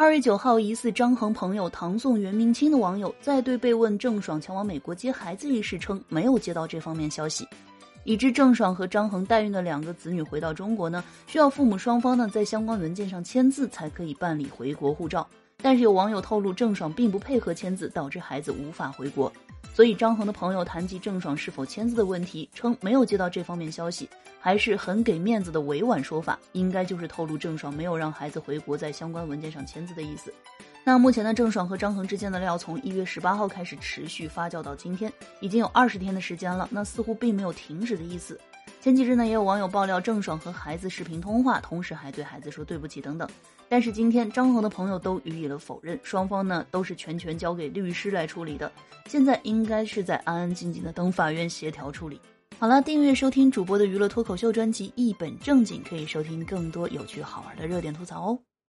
二月九号，疑似张恒朋友唐宋元明清的网友在对被问郑爽前往美国接孩子一事称没有接到这方面消息，已知郑爽和张恒代孕的两个子女回到中国呢，需要父母双方呢在相关文件上签字才可以办理回国护照。但是有网友透露，郑爽并不配合签字，导致孩子无法回国。所以张恒的朋友谈及郑爽是否签字的问题，称没有接到这方面消息，还是很给面子的委婉说法，应该就是透露郑爽没有让孩子回国，在相关文件上签字的意思。那目前呢，郑爽和张恒之间的料从一月十八号开始持续发酵到今天，已经有二十天的时间了，那似乎并没有停止的意思。前几日呢，也有网友爆料郑爽和孩子视频通话，同时还对孩子说对不起等等。但是今天张恒的朋友都予以了否认，双方呢都是全权交给律师来处理的，现在应该是在安安静静的等法院协调处理。好了，订阅收听主播的娱乐脱口秀专辑《一本正经》，可以收听更多有趣好玩的热点吐槽哦。